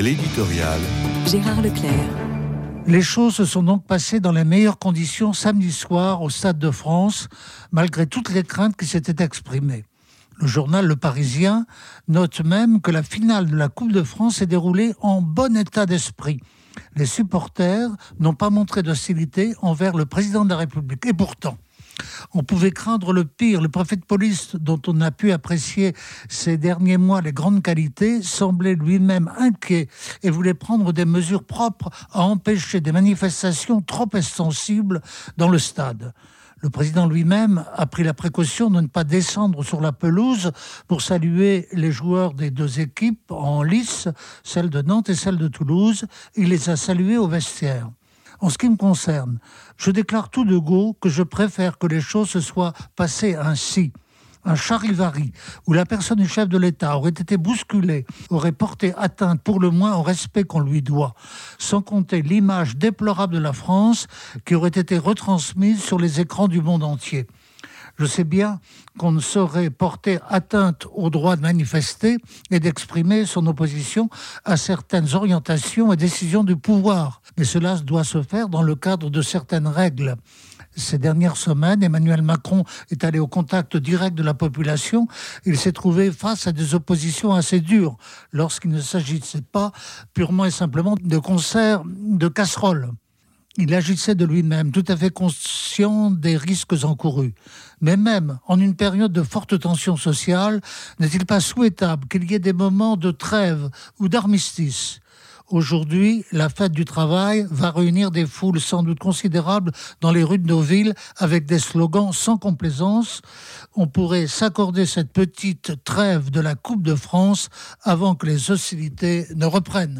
L'éditorial. Gérard Leclerc. Les choses se sont donc passées dans les meilleures conditions samedi soir au Stade de France, malgré toutes les craintes qui s'étaient exprimées. Le journal Le Parisien note même que la finale de la Coupe de France s'est déroulée en bon état d'esprit. Les supporters n'ont pas montré d'hostilité envers le président de la République. Et pourtant, on pouvait craindre le pire. Le préfet de police, dont on a pu apprécier ces derniers mois les grandes qualités, semblait lui-même inquiet et voulait prendre des mesures propres à empêcher des manifestations trop extensibles dans le stade. Le président lui-même a pris la précaution de ne pas descendre sur la pelouse pour saluer les joueurs des deux équipes en lice, celle de Nantes et celle de Toulouse. Il les a salués au vestiaire. En ce qui me concerne, je déclare tout de go que je préfère que les choses se soient passées ainsi. Un charivari où la personne du chef de l'État aurait été bousculée, aurait porté atteinte pour le moins au respect qu'on lui doit, sans compter l'image déplorable de la France qui aurait été retransmise sur les écrans du monde entier. Je sais bien qu'on ne saurait porter atteinte au droit de manifester et d'exprimer son opposition à certaines orientations et décisions du pouvoir. Mais cela doit se faire dans le cadre de certaines règles. Ces dernières semaines, Emmanuel Macron est allé au contact direct de la population. Il s'est trouvé face à des oppositions assez dures lorsqu'il ne s'agissait pas purement et simplement de concerts de casseroles. Il agissait de lui-même, tout à fait conscient des risques encourus. Mais même en une période de forte tension sociale, n'est-il pas souhaitable qu'il y ait des moments de trêve ou d'armistice? Aujourd'hui, la fête du travail va réunir des foules sans doute considérables dans les rues de nos villes avec des slogans sans complaisance. On pourrait s'accorder cette petite trêve de la Coupe de France avant que les hostilités ne reprennent.